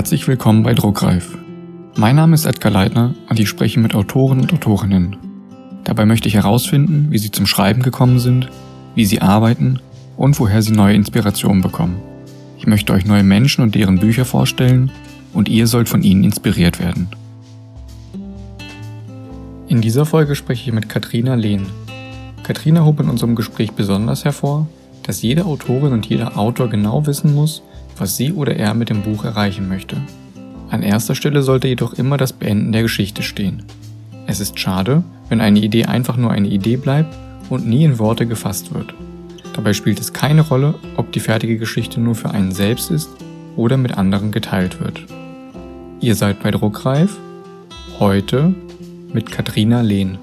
Herzlich willkommen bei Druckreif. Mein Name ist Edgar Leitner und ich spreche mit Autoren und Autorinnen. Dabei möchte ich herausfinden, wie sie zum Schreiben gekommen sind, wie sie arbeiten und woher sie neue Inspirationen bekommen. Ich möchte euch neue Menschen und deren Bücher vorstellen und ihr sollt von ihnen inspiriert werden. In dieser Folge spreche ich mit Katrina Lehn. Katrina hob in unserem Gespräch besonders hervor, dass jede Autorin und jeder Autor genau wissen muss, was sie oder er mit dem Buch erreichen möchte. An erster Stelle sollte jedoch immer das Beenden der Geschichte stehen. Es ist schade, wenn eine Idee einfach nur eine Idee bleibt und nie in Worte gefasst wird. Dabei spielt es keine Rolle, ob die fertige Geschichte nur für einen selbst ist oder mit anderen geteilt wird. Ihr seid bei Druckreif, heute mit Katrina Lehn.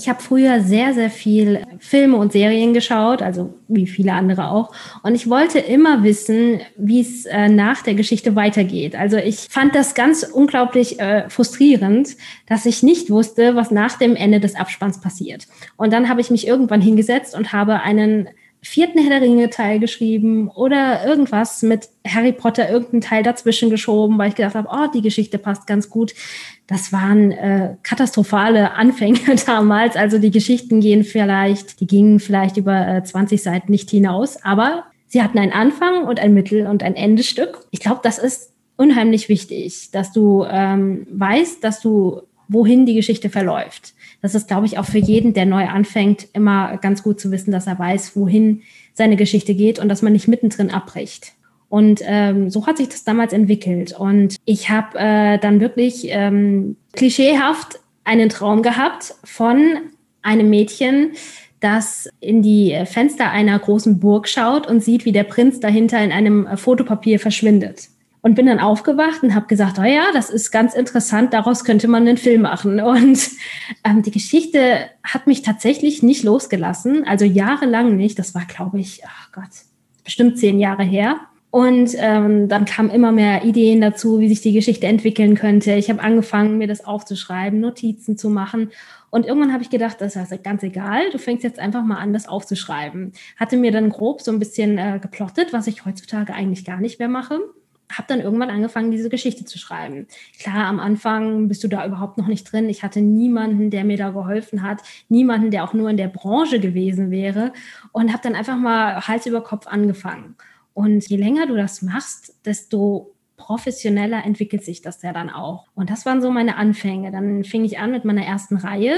Ich habe früher sehr, sehr viel Filme und Serien geschaut, also wie viele andere auch. Und ich wollte immer wissen, wie es äh, nach der Geschichte weitergeht. Also ich fand das ganz unglaublich äh, frustrierend, dass ich nicht wusste, was nach dem Ende des Abspanns passiert. Und dann habe ich mich irgendwann hingesetzt und habe einen vierten Herr der Ringe Teil geschrieben oder irgendwas mit Harry Potter irgendeinen Teil dazwischen geschoben, weil ich gedacht habe, oh, die Geschichte passt ganz gut. Das waren äh, katastrophale Anfänge damals. Also die Geschichten gehen vielleicht, die gingen vielleicht über äh, 20 Seiten nicht hinaus, aber sie hatten einen Anfang und ein Mittel und ein Endestück. Ich glaube, das ist unheimlich wichtig, dass du ähm, weißt, dass du wohin die Geschichte verläuft. Das ist, glaube ich, auch für jeden, der neu anfängt, immer ganz gut zu wissen, dass er weiß, wohin seine Geschichte geht und dass man nicht mittendrin abbricht. Und ähm, so hat sich das damals entwickelt. Und ich habe äh, dann wirklich ähm, klischeehaft einen Traum gehabt von einem Mädchen, das in die Fenster einer großen Burg schaut und sieht, wie der Prinz dahinter in einem Fotopapier verschwindet und bin dann aufgewacht und habe gesagt, oh ja, das ist ganz interessant, daraus könnte man einen Film machen. Und ähm, die Geschichte hat mich tatsächlich nicht losgelassen, also jahrelang nicht. Das war, glaube ich, ach Gott, bestimmt zehn Jahre her. Und ähm, dann kamen immer mehr Ideen dazu, wie sich die Geschichte entwickeln könnte. Ich habe angefangen, mir das aufzuschreiben, Notizen zu machen. Und irgendwann habe ich gedacht, das ist ganz egal, du fängst jetzt einfach mal an, das aufzuschreiben. Hatte mir dann grob so ein bisschen äh, geplottet, was ich heutzutage eigentlich gar nicht mehr mache habe dann irgendwann angefangen, diese Geschichte zu schreiben. Klar, am Anfang bist du da überhaupt noch nicht drin. Ich hatte niemanden, der mir da geholfen hat, niemanden, der auch nur in der Branche gewesen wäre und habe dann einfach mal Hals über Kopf angefangen. Und je länger du das machst, desto professioneller entwickelt sich das ja dann auch. Und das waren so meine Anfänge. Dann fing ich an mit meiner ersten Reihe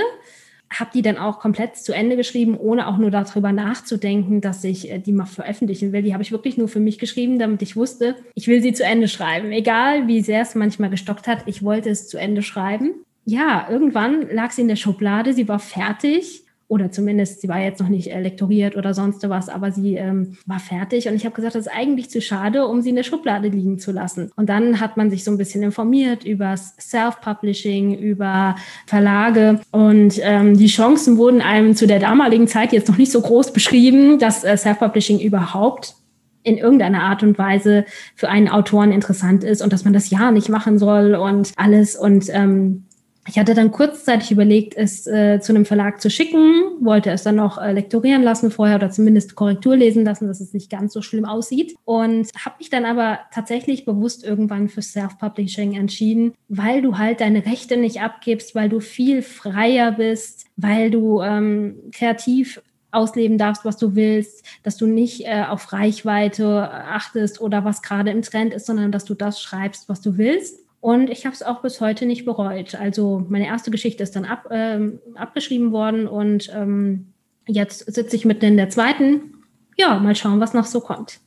habe die dann auch komplett zu Ende geschrieben, ohne auch nur darüber nachzudenken, dass ich äh, die mal veröffentlichen will. Die habe ich wirklich nur für mich geschrieben, damit ich wusste, ich will sie zu Ende schreiben. Egal, wie sehr es manchmal gestockt hat, ich wollte es zu Ende schreiben. Ja, irgendwann lag sie in der Schublade, sie war fertig oder zumindest, sie war jetzt noch nicht äh, lektoriert oder sonst was, aber sie ähm, war fertig. Und ich habe gesagt, das ist eigentlich zu schade, um sie in der Schublade liegen zu lassen. Und dann hat man sich so ein bisschen informiert über Self-Publishing, über Verlage. Und ähm, die Chancen wurden einem zu der damaligen Zeit jetzt noch nicht so groß beschrieben, dass äh, Self-Publishing überhaupt in irgendeiner Art und Weise für einen Autoren interessant ist und dass man das ja nicht machen soll und alles. Und ähm, ich hatte dann kurzzeitig überlegt, es äh, zu einem Verlag zu schicken, wollte es dann noch äh, lektorieren lassen vorher oder zumindest Korrektur lesen lassen, dass es nicht ganz so schlimm aussieht. Und habe mich dann aber tatsächlich bewusst irgendwann für Self-Publishing entschieden, weil du halt deine Rechte nicht abgibst, weil du viel freier bist, weil du ähm, kreativ ausleben darfst, was du willst, dass du nicht äh, auf Reichweite achtest oder was gerade im Trend ist, sondern dass du das schreibst, was du willst. Und ich habe es auch bis heute nicht bereut. Also meine erste Geschichte ist dann ab, ähm, abgeschrieben worden und ähm, jetzt sitze ich mitten in der zweiten. Ja, mal schauen, was noch so kommt.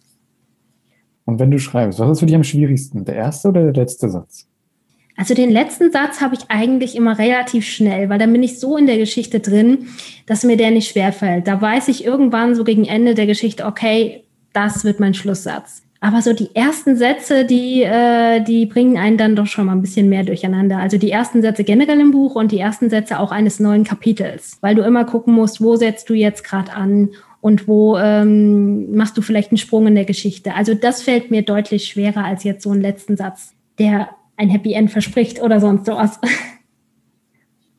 Und wenn du schreibst, was ist für dich am schwierigsten, der erste oder der letzte Satz? Also den letzten Satz habe ich eigentlich immer relativ schnell, weil dann bin ich so in der Geschichte drin, dass mir der nicht schwerfällt. Da weiß ich irgendwann so gegen Ende der Geschichte, okay, das wird mein Schlusssatz. Aber so die ersten Sätze, die, äh, die bringen einen dann doch schon mal ein bisschen mehr durcheinander. Also die ersten Sätze generell im Buch und die ersten Sätze auch eines neuen Kapitels, weil du immer gucken musst, wo setzt du jetzt gerade an und wo ähm, machst du vielleicht einen Sprung in der Geschichte. Also das fällt mir deutlich schwerer als jetzt so einen letzten Satz, der ein Happy End verspricht oder sonst sowas.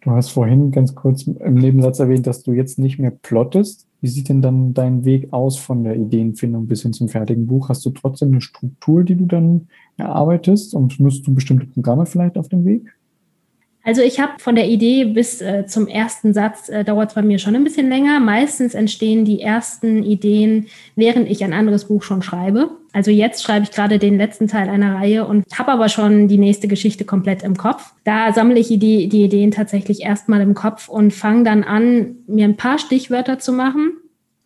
Du hast vorhin ganz kurz im Nebensatz erwähnt, dass du jetzt nicht mehr plottest. Wie sieht denn dann dein Weg aus von der Ideenfindung bis hin zum fertigen Buch? Hast du trotzdem eine Struktur, die du dann erarbeitest und nutzt du bestimmte Programme vielleicht auf dem Weg? Also ich habe von der Idee bis äh, zum ersten Satz äh, dauert es bei mir schon ein bisschen länger. Meistens entstehen die ersten Ideen, während ich ein anderes Buch schon schreibe. Also jetzt schreibe ich gerade den letzten Teil einer Reihe und habe aber schon die nächste Geschichte komplett im Kopf. Da sammle ich die, die Ideen tatsächlich erstmal im Kopf und fange dann an, mir ein paar Stichwörter zu machen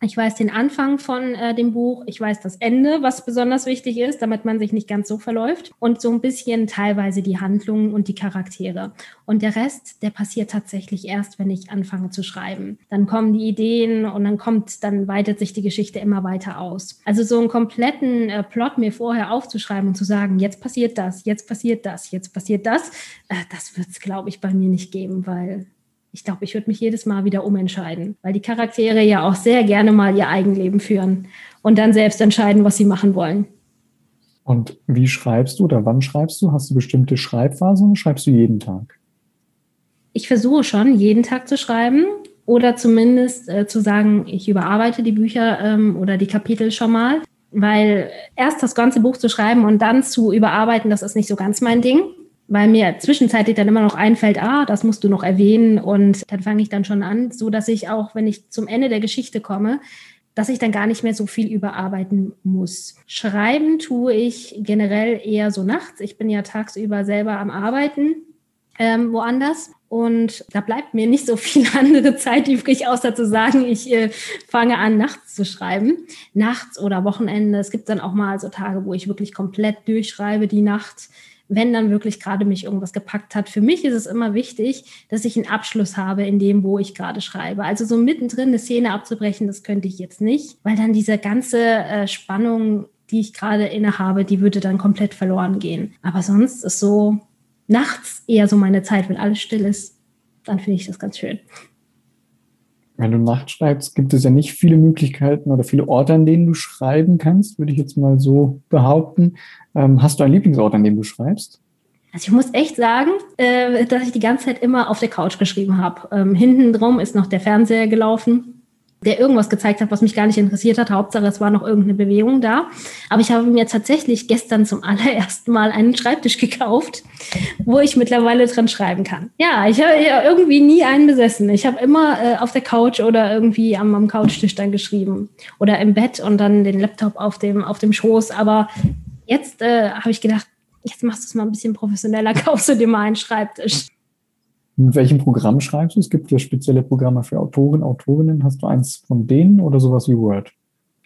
ich weiß den Anfang von äh, dem Buch, ich weiß das Ende, was besonders wichtig ist, damit man sich nicht ganz so verläuft und so ein bisschen teilweise die Handlungen und die Charaktere. Und der Rest, der passiert tatsächlich erst, wenn ich anfange zu schreiben. Dann kommen die Ideen und dann kommt, dann weitet sich die Geschichte immer weiter aus. Also so einen kompletten äh, Plot mir vorher aufzuschreiben und zu sagen, jetzt passiert das, jetzt passiert das, jetzt passiert das, äh, das wird es, glaube ich, bei mir nicht geben, weil ich glaube, ich würde mich jedes Mal wieder umentscheiden, weil die Charaktere ja auch sehr gerne mal ihr Eigenleben führen und dann selbst entscheiden, was sie machen wollen. Und wie schreibst du oder wann schreibst du? Hast du bestimmte Schreibphasen oder schreibst du jeden Tag? Ich versuche schon, jeden Tag zu schreiben oder zumindest äh, zu sagen, ich überarbeite die Bücher ähm, oder die Kapitel schon mal. Weil erst das ganze Buch zu schreiben und dann zu überarbeiten, das ist nicht so ganz mein Ding weil mir zwischenzeitlich dann immer noch einfällt, ah, das musst du noch erwähnen und dann fange ich dann schon an, so dass ich auch, wenn ich zum Ende der Geschichte komme, dass ich dann gar nicht mehr so viel überarbeiten muss. Schreiben tue ich generell eher so nachts. Ich bin ja tagsüber selber am Arbeiten ähm, woanders und da bleibt mir nicht so viel andere Zeit übrig, außer zu sagen, ich äh, fange an, nachts zu schreiben. Nachts oder Wochenende. Es gibt dann auch mal so Tage, wo ich wirklich komplett durchschreibe die Nacht wenn dann wirklich gerade mich irgendwas gepackt hat. Für mich ist es immer wichtig, dass ich einen Abschluss habe in dem, wo ich gerade schreibe. Also so mittendrin eine Szene abzubrechen, das könnte ich jetzt nicht, weil dann diese ganze äh, Spannung, die ich gerade innehabe, die würde dann komplett verloren gehen. Aber sonst ist so nachts eher so meine Zeit, wenn alles still ist, dann finde ich das ganz schön. Wenn du nachts schreibst, gibt es ja nicht viele Möglichkeiten oder viele Orte, an denen du schreiben kannst, würde ich jetzt mal so behaupten. Ähm, hast du einen Lieblingsort, an dem du schreibst? Also ich muss echt sagen, äh, dass ich die ganze Zeit immer auf der Couch geschrieben habe. Ähm, hinten drum ist noch der Fernseher gelaufen der irgendwas gezeigt hat, was mich gar nicht interessiert hat. Hauptsache, es war noch irgendeine Bewegung da. Aber ich habe mir tatsächlich gestern zum allerersten Mal einen Schreibtisch gekauft, wo ich mittlerweile dran schreiben kann. Ja, ich habe ja irgendwie nie einen besessen. Ich habe immer äh, auf der Couch oder irgendwie am, am Couchtisch dann geschrieben oder im Bett und dann den Laptop auf dem, auf dem Schoß. Aber jetzt äh, habe ich gedacht, jetzt machst du es mal ein bisschen professioneller, kaufst du dir mal einen Schreibtisch. Mit welchem Programm schreibst du? Es gibt ja spezielle Programme für Autoren, Autorinnen. Hast du eins von denen oder sowas wie Word?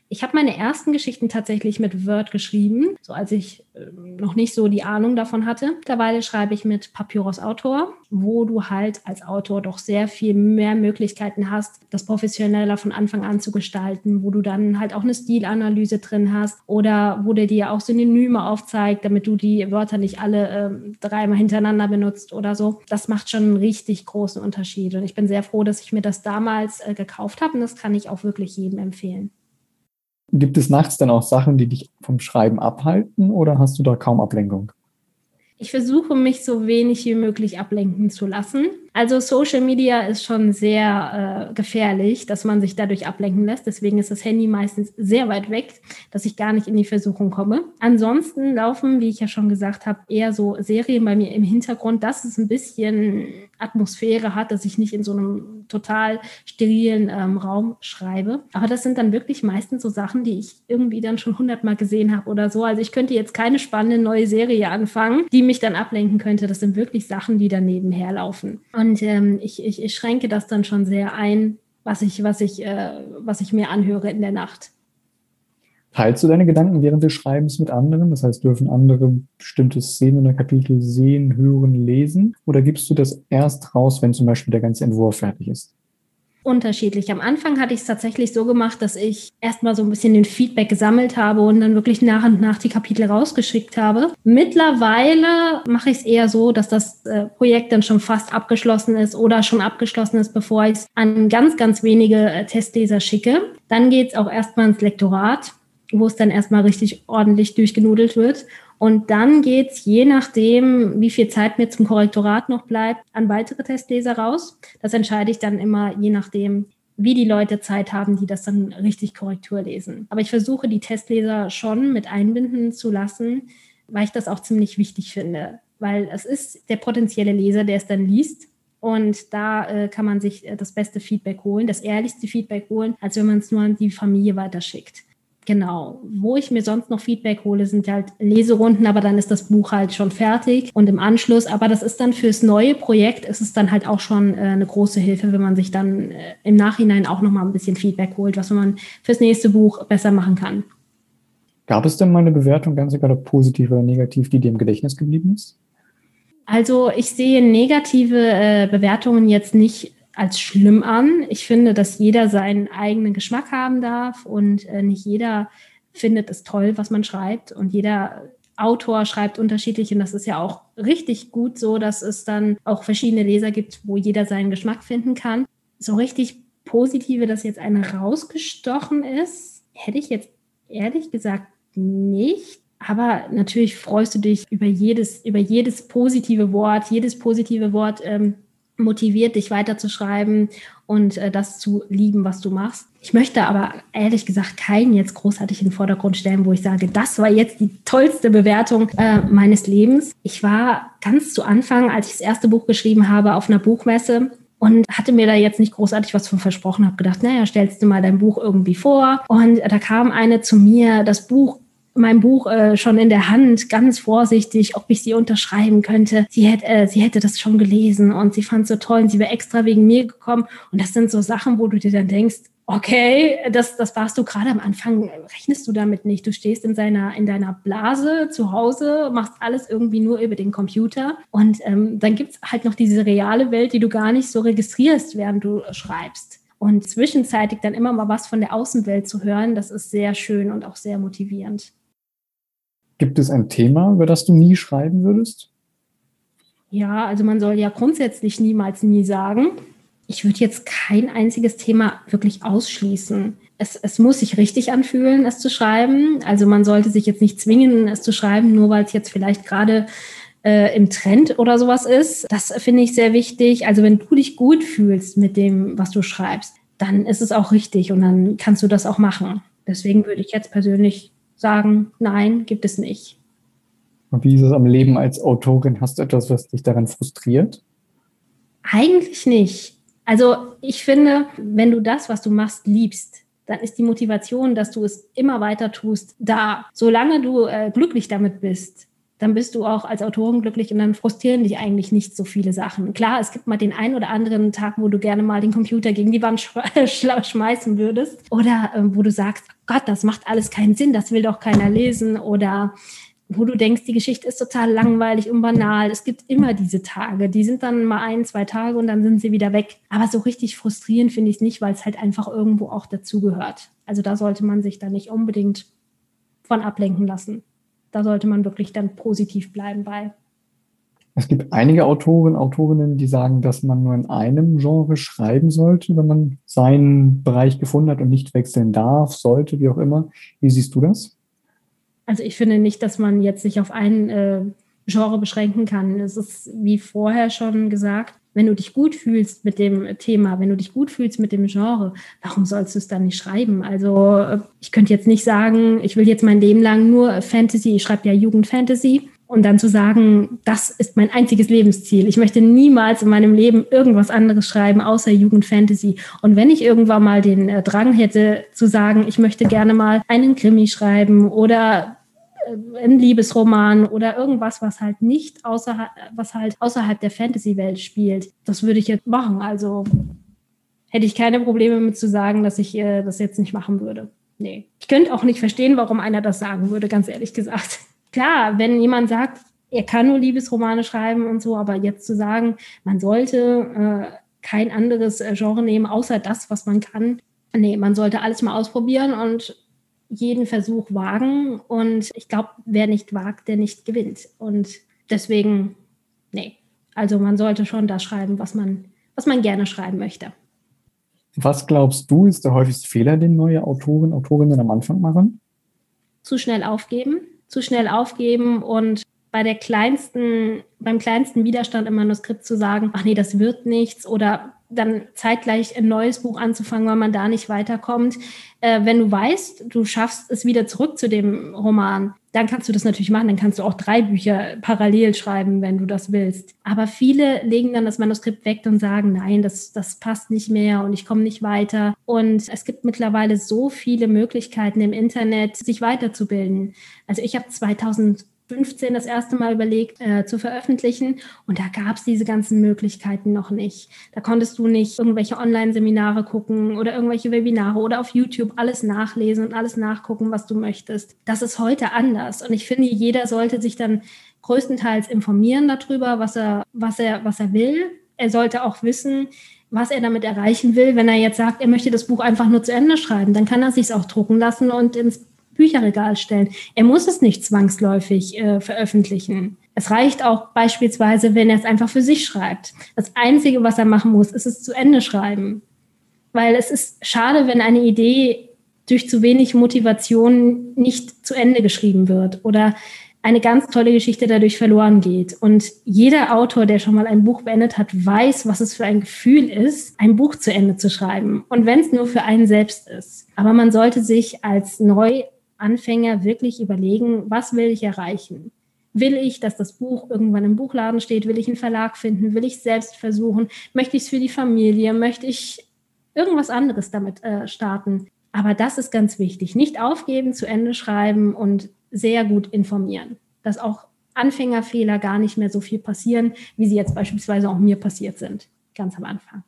Ich habe meine ersten Geschichten tatsächlich mit Word geschrieben, so als ich äh, noch nicht so die Ahnung davon hatte. Mittlerweile schreibe ich mit Papyrus Autor, wo du halt als Autor doch sehr viel mehr Möglichkeiten hast, das professioneller von Anfang an zu gestalten, wo du dann halt auch eine Stilanalyse drin hast oder wo der dir auch Synonyme aufzeigt, damit du die Wörter nicht alle äh, dreimal hintereinander benutzt oder so. Das macht schon einen richtig großen Unterschied und ich bin sehr froh, dass ich mir das damals äh, gekauft habe und das kann ich auch wirklich jedem empfehlen. Gibt es nachts dann auch Sachen, die dich vom Schreiben abhalten oder hast du da kaum Ablenkung? Ich versuche mich so wenig wie möglich ablenken zu lassen. Also Social Media ist schon sehr äh, gefährlich, dass man sich dadurch ablenken lässt. Deswegen ist das Handy meistens sehr weit weg, dass ich gar nicht in die Versuchung komme. Ansonsten laufen, wie ich ja schon gesagt habe, eher so Serien bei mir im Hintergrund, dass es ein bisschen Atmosphäre hat, dass ich nicht in so einem total sterilen ähm, Raum schreibe. Aber das sind dann wirklich meistens so Sachen, die ich irgendwie dann schon hundertmal gesehen habe oder so. Also ich könnte jetzt keine spannende neue Serie anfangen, die mich dann ablenken könnte. Das sind wirklich Sachen, die dann nebenher laufen. Und und ähm, ich, ich, ich schränke das dann schon sehr ein, was ich, was ich, äh, was ich mir anhöre in der Nacht. Teilst du deine Gedanken während des Schreibens mit anderen? Das heißt, dürfen andere bestimmte Szenen oder Kapitel sehen, hören, lesen? Oder gibst du das erst raus, wenn zum Beispiel der ganze Entwurf fertig ist? Unterschiedlich. Am Anfang hatte ich es tatsächlich so gemacht, dass ich erstmal so ein bisschen den Feedback gesammelt habe und dann wirklich nach und nach die Kapitel rausgeschickt habe. Mittlerweile mache ich es eher so, dass das äh, Projekt dann schon fast abgeschlossen ist oder schon abgeschlossen ist, bevor ich es an ganz, ganz wenige äh, Testleser schicke. Dann geht es auch erstmal ins Lektorat wo es dann erstmal richtig ordentlich durchgenudelt wird. Und dann geht es, je nachdem, wie viel Zeit mir zum Korrektorat noch bleibt, an weitere Testleser raus. Das entscheide ich dann immer, je nachdem, wie die Leute Zeit haben, die das dann richtig Korrektur lesen. Aber ich versuche, die Testleser schon mit einbinden zu lassen, weil ich das auch ziemlich wichtig finde. Weil es ist der potenzielle Leser, der es dann liest. Und da äh, kann man sich äh, das beste Feedback holen, das ehrlichste Feedback holen, als wenn man es nur an die Familie weiterschickt. Genau. Wo ich mir sonst noch Feedback hole, sind halt Leserunden, aber dann ist das Buch halt schon fertig und im Anschluss. Aber das ist dann fürs neue Projekt, ist es dann halt auch schon äh, eine große Hilfe, wenn man sich dann äh, im Nachhinein auch nochmal ein bisschen Feedback holt, was man fürs nächste Buch besser machen kann. Gab es denn mal eine Bewertung, ganz egal ob positiv oder negativ, die dir im Gedächtnis geblieben ist? Also ich sehe negative äh, Bewertungen jetzt nicht als schlimm an. Ich finde, dass jeder seinen eigenen Geschmack haben darf und äh, nicht jeder findet es toll, was man schreibt und jeder Autor schreibt unterschiedlich und das ist ja auch richtig gut so, dass es dann auch verschiedene Leser gibt, wo jeder seinen Geschmack finden kann. So richtig positive, dass jetzt eine rausgestochen ist, hätte ich jetzt ehrlich gesagt nicht. Aber natürlich freust du dich über jedes, über jedes positive Wort. Jedes positive Wort ähm, motiviert, dich weiterzuschreiben und äh, das zu lieben, was du machst. Ich möchte aber ehrlich gesagt keinen jetzt großartig in den Vordergrund stellen, wo ich sage, das war jetzt die tollste Bewertung äh, meines Lebens. Ich war ganz zu Anfang, als ich das erste Buch geschrieben habe, auf einer Buchmesse und hatte mir da jetzt nicht großartig was von versprochen, habe gedacht, naja, stellst du mal dein Buch irgendwie vor. Und da kam eine zu mir, das Buch mein Buch äh, schon in der Hand, ganz vorsichtig, ob ich sie unterschreiben könnte. Sie hätte, äh, sie hätte das schon gelesen und sie fand es so toll und sie wäre extra wegen mir gekommen. Und das sind so Sachen, wo du dir dann denkst, okay, das, das warst du gerade am Anfang, rechnest du damit nicht. Du stehst in, seiner, in deiner Blase zu Hause, machst alles irgendwie nur über den Computer. Und ähm, dann gibt's halt noch diese reale Welt, die du gar nicht so registrierst, während du schreibst. Und zwischenzeitig dann immer mal was von der Außenwelt zu hören, das ist sehr schön und auch sehr motivierend. Gibt es ein Thema, über das du nie schreiben würdest? Ja, also man soll ja grundsätzlich niemals nie sagen. Ich würde jetzt kein einziges Thema wirklich ausschließen. Es, es muss sich richtig anfühlen, es zu schreiben. Also man sollte sich jetzt nicht zwingen, es zu schreiben, nur weil es jetzt vielleicht gerade äh, im Trend oder sowas ist. Das finde ich sehr wichtig. Also wenn du dich gut fühlst mit dem, was du schreibst, dann ist es auch richtig und dann kannst du das auch machen. Deswegen würde ich jetzt persönlich sagen, nein, gibt es nicht. Und wie ist es am Leben als Autorin? Hast du etwas, was dich daran frustriert? Eigentlich nicht. Also ich finde, wenn du das, was du machst, liebst, dann ist die Motivation, dass du es immer weiter tust, da. Solange du äh, glücklich damit bist, dann bist du auch als Autorin glücklich und dann frustrieren dich eigentlich nicht so viele Sachen. Klar, es gibt mal den einen oder anderen Tag, wo du gerne mal den Computer gegen die Wand schmeißen würdest oder äh, wo du sagst, Gott, das macht alles keinen Sinn, das will doch keiner lesen oder wo du denkst, die Geschichte ist total langweilig und banal. Es gibt immer diese Tage, die sind dann mal ein, zwei Tage und dann sind sie wieder weg. Aber so richtig frustrierend finde ich es nicht, weil es halt einfach irgendwo auch dazugehört. Also da sollte man sich dann nicht unbedingt von ablenken lassen da sollte man wirklich dann positiv bleiben bei. Es gibt einige Autoren, Autorinnen, die sagen, dass man nur in einem Genre schreiben sollte, wenn man seinen Bereich gefunden hat und nicht wechseln darf, sollte, wie auch immer. Wie siehst du das? Also ich finde nicht, dass man jetzt sich auf ein äh, Genre beschränken kann. Es ist, wie vorher schon gesagt, wenn du dich gut fühlst mit dem Thema, wenn du dich gut fühlst mit dem Genre, warum sollst du es dann nicht schreiben? Also ich könnte jetzt nicht sagen, ich will jetzt mein Leben lang nur Fantasy, ich schreibe ja Jugendfantasy. Und dann zu sagen, das ist mein einziges Lebensziel. Ich möchte niemals in meinem Leben irgendwas anderes schreiben, außer Jugendfantasy. Und wenn ich irgendwann mal den äh, Drang hätte, zu sagen, ich möchte gerne mal einen Krimi schreiben oder äh, ein Liebesroman oder irgendwas, was halt nicht außerhalb, was halt außerhalb der Fantasy-Welt spielt. Das würde ich jetzt machen. Also hätte ich keine Probleme mit zu sagen, dass ich äh, das jetzt nicht machen würde. Nee. Ich könnte auch nicht verstehen, warum einer das sagen würde, ganz ehrlich gesagt. Klar, wenn jemand sagt, er kann nur Liebesromane schreiben und so, aber jetzt zu sagen, man sollte äh, kein anderes äh, Genre nehmen, außer das, was man kann. Nee, man sollte alles mal ausprobieren und jeden Versuch wagen. Und ich glaube, wer nicht wagt, der nicht gewinnt. Und deswegen, nee. Also man sollte schon das schreiben, was man, was man gerne schreiben möchte. Was glaubst du, ist der häufigste Fehler, den neue Autoren, Autorinnen am Anfang machen? Zu schnell aufgeben, zu schnell aufgeben und bei der kleinsten, beim kleinsten Widerstand im Manuskript zu sagen, ach nee, das wird nichts oder dann zeitgleich ein neues Buch anzufangen, weil man da nicht weiterkommt. Äh, wenn du weißt, du schaffst es wieder zurück zu dem Roman, dann kannst du das natürlich machen. Dann kannst du auch drei Bücher parallel schreiben, wenn du das willst. Aber viele legen dann das Manuskript weg und sagen, nein, das, das passt nicht mehr und ich komme nicht weiter. Und es gibt mittlerweile so viele Möglichkeiten im Internet, sich weiterzubilden. Also ich habe 2000 15 das erste Mal überlegt äh, zu veröffentlichen und da gab es diese ganzen Möglichkeiten noch nicht. Da konntest du nicht irgendwelche Online-Seminare gucken oder irgendwelche Webinare oder auf YouTube alles nachlesen und alles nachgucken, was du möchtest. Das ist heute anders und ich finde, jeder sollte sich dann größtenteils informieren darüber, was er, was er, was er will. Er sollte auch wissen, was er damit erreichen will. Wenn er jetzt sagt, er möchte das Buch einfach nur zu Ende schreiben, dann kann er sich auch drucken lassen und ins Bücherregal stellen. Er muss es nicht zwangsläufig äh, veröffentlichen. Es reicht auch beispielsweise, wenn er es einfach für sich schreibt. Das Einzige, was er machen muss, ist es zu Ende schreiben. Weil es ist schade, wenn eine Idee durch zu wenig Motivation nicht zu Ende geschrieben wird oder eine ganz tolle Geschichte dadurch verloren geht. Und jeder Autor, der schon mal ein Buch beendet hat, weiß, was es für ein Gefühl ist, ein Buch zu Ende zu schreiben. Und wenn es nur für einen selbst ist. Aber man sollte sich als neu Anfänger wirklich überlegen, was will ich erreichen? Will ich, dass das Buch irgendwann im Buchladen steht? Will ich einen Verlag finden? Will ich selbst versuchen? Möchte ich es für die Familie? Möchte ich irgendwas anderes damit äh, starten? Aber das ist ganz wichtig. Nicht aufgeben, zu Ende schreiben und sehr gut informieren. Dass auch Anfängerfehler gar nicht mehr so viel passieren, wie sie jetzt beispielsweise auch mir passiert sind, ganz am Anfang.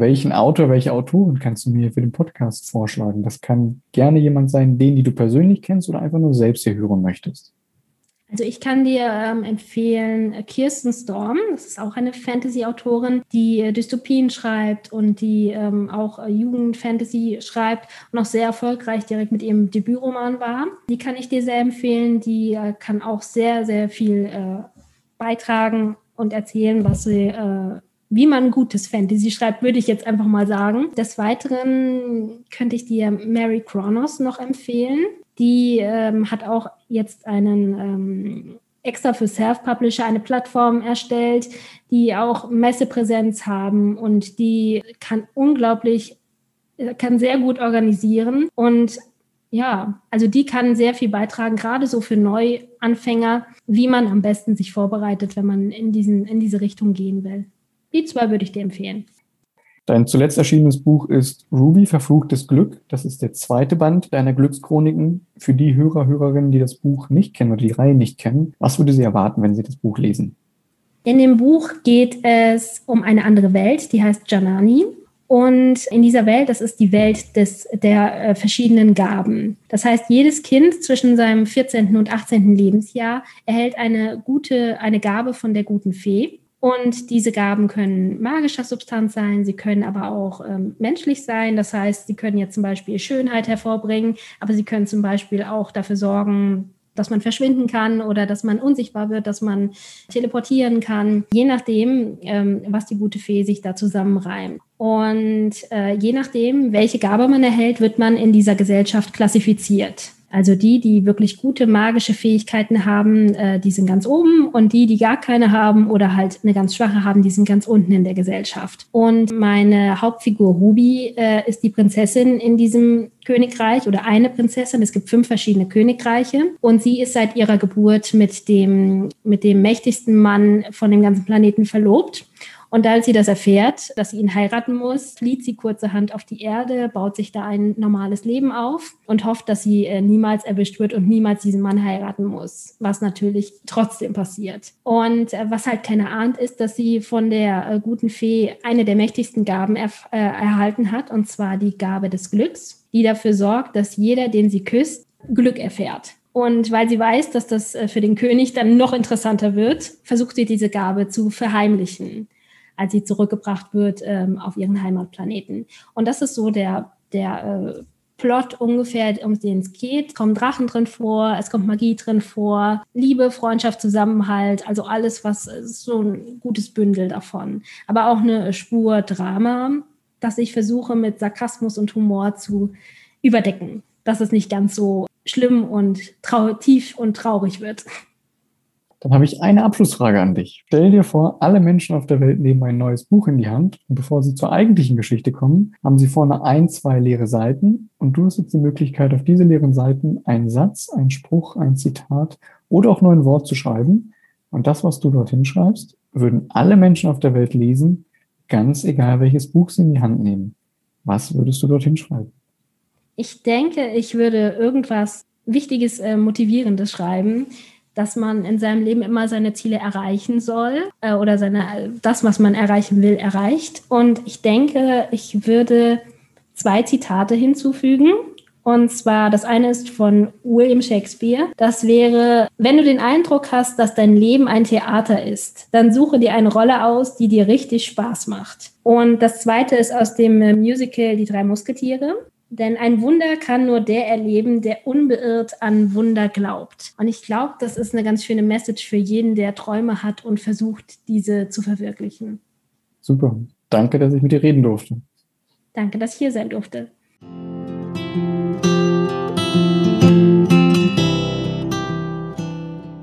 Welchen Autor, welche Autorin kannst du mir für den Podcast vorschlagen? Das kann gerne jemand sein, den, die du persönlich kennst oder einfach nur selbst hier hören möchtest. Also ich kann dir ähm, empfehlen äh, Kirsten Storm. Das ist auch eine Fantasy-Autorin, die äh, Dystopien schreibt und die ähm, auch äh, Jugendfantasy schreibt und auch sehr erfolgreich direkt mit ihrem Debütroman war. Die kann ich dir sehr empfehlen. Die äh, kann auch sehr, sehr viel äh, beitragen und erzählen, was sie äh, wie man gutes Fantasy schreibt, würde ich jetzt einfach mal sagen. Des Weiteren könnte ich dir Mary Kronos noch empfehlen. Die ähm, hat auch jetzt einen ähm, extra für Self-Publisher eine Plattform erstellt, die auch Messepräsenz haben und die kann unglaublich, kann sehr gut organisieren und ja, also die kann sehr viel beitragen, gerade so für Neuanfänger, wie man am besten sich vorbereitet, wenn man in, diesen, in diese Richtung gehen will. Die zwei würde ich dir empfehlen. Dein zuletzt erschienenes Buch ist Ruby, verfluchtes Glück. Das ist der zweite Band deiner Glückschroniken. Für die Hörer, Hörerinnen, die das Buch nicht kennen oder die Reihe nicht kennen, was würde sie erwarten, wenn sie das Buch lesen? In dem Buch geht es um eine andere Welt, die heißt Janani. Und in dieser Welt, das ist die Welt des, der äh, verschiedenen Gaben. Das heißt, jedes Kind zwischen seinem 14. und 18. Lebensjahr erhält eine gute, eine Gabe von der guten Fee. Und diese Gaben können magischer Substanz sein, sie können aber auch ähm, menschlich sein. Das heißt, sie können jetzt zum Beispiel Schönheit hervorbringen, aber sie können zum Beispiel auch dafür sorgen, dass man verschwinden kann oder dass man unsichtbar wird, dass man teleportieren kann, je nachdem, ähm, was die gute Fee sich da zusammenreimt. Und äh, je nachdem, welche Gabe man erhält, wird man in dieser Gesellschaft klassifiziert. Also die, die wirklich gute magische Fähigkeiten haben, äh, die sind ganz oben und die, die gar keine haben oder halt eine ganz schwache haben, die sind ganz unten in der Gesellschaft. Und meine Hauptfigur Ruby äh, ist die Prinzessin in diesem Königreich oder eine Prinzessin. Es gibt fünf verschiedene Königreiche und sie ist seit ihrer Geburt mit dem, mit dem mächtigsten Mann von dem ganzen Planeten verlobt. Und als sie das erfährt, dass sie ihn heiraten muss, flieht sie kurzerhand auf die Erde, baut sich da ein normales Leben auf und hofft, dass sie äh, niemals erwischt wird und niemals diesen Mann heiraten muss, was natürlich trotzdem passiert. Und äh, was halt keiner ahnt, ist, dass sie von der äh, guten Fee eine der mächtigsten Gaben er erhalten hat, und zwar die Gabe des Glücks, die dafür sorgt, dass jeder, den sie küsst, Glück erfährt. Und weil sie weiß, dass das für den König dann noch interessanter wird, versucht sie diese Gabe zu verheimlichen als sie zurückgebracht wird ähm, auf ihren Heimatplaneten. Und das ist so der, der äh, Plot ungefähr, um den es geht. Es kommen Drachen drin vor, es kommt Magie drin vor, Liebe, Freundschaft, Zusammenhalt, also alles, was ist so ein gutes Bündel davon. Aber auch eine Spur Drama, das ich versuche mit Sarkasmus und Humor zu überdecken, dass es nicht ganz so schlimm und tief und traurig wird. Dann habe ich eine Abschlussfrage an dich. Stell dir vor, alle Menschen auf der Welt nehmen ein neues Buch in die Hand und bevor sie zur eigentlichen Geschichte kommen, haben sie vorne ein, zwei leere Seiten und du hast jetzt die Möglichkeit, auf diese leeren Seiten einen Satz, einen Spruch, ein Zitat oder auch nur ein Wort zu schreiben. Und das, was du dorthin schreibst, würden alle Menschen auf der Welt lesen, ganz egal welches Buch sie in die Hand nehmen. Was würdest du dorthin schreiben? Ich denke, ich würde irgendwas Wichtiges, äh, Motivierendes schreiben dass man in seinem Leben immer seine Ziele erreichen soll äh, oder seine, das, was man erreichen will, erreicht. Und ich denke, ich würde zwei Zitate hinzufügen. Und zwar, das eine ist von William Shakespeare. Das wäre, wenn du den Eindruck hast, dass dein Leben ein Theater ist, dann suche dir eine Rolle aus, die dir richtig Spaß macht. Und das zweite ist aus dem Musical Die drei Musketiere. Denn ein Wunder kann nur der erleben, der unbeirrt an Wunder glaubt. Und ich glaube, das ist eine ganz schöne Message für jeden, der Träume hat und versucht, diese zu verwirklichen. Super. Danke, dass ich mit dir reden durfte. Danke, dass ich hier sein durfte.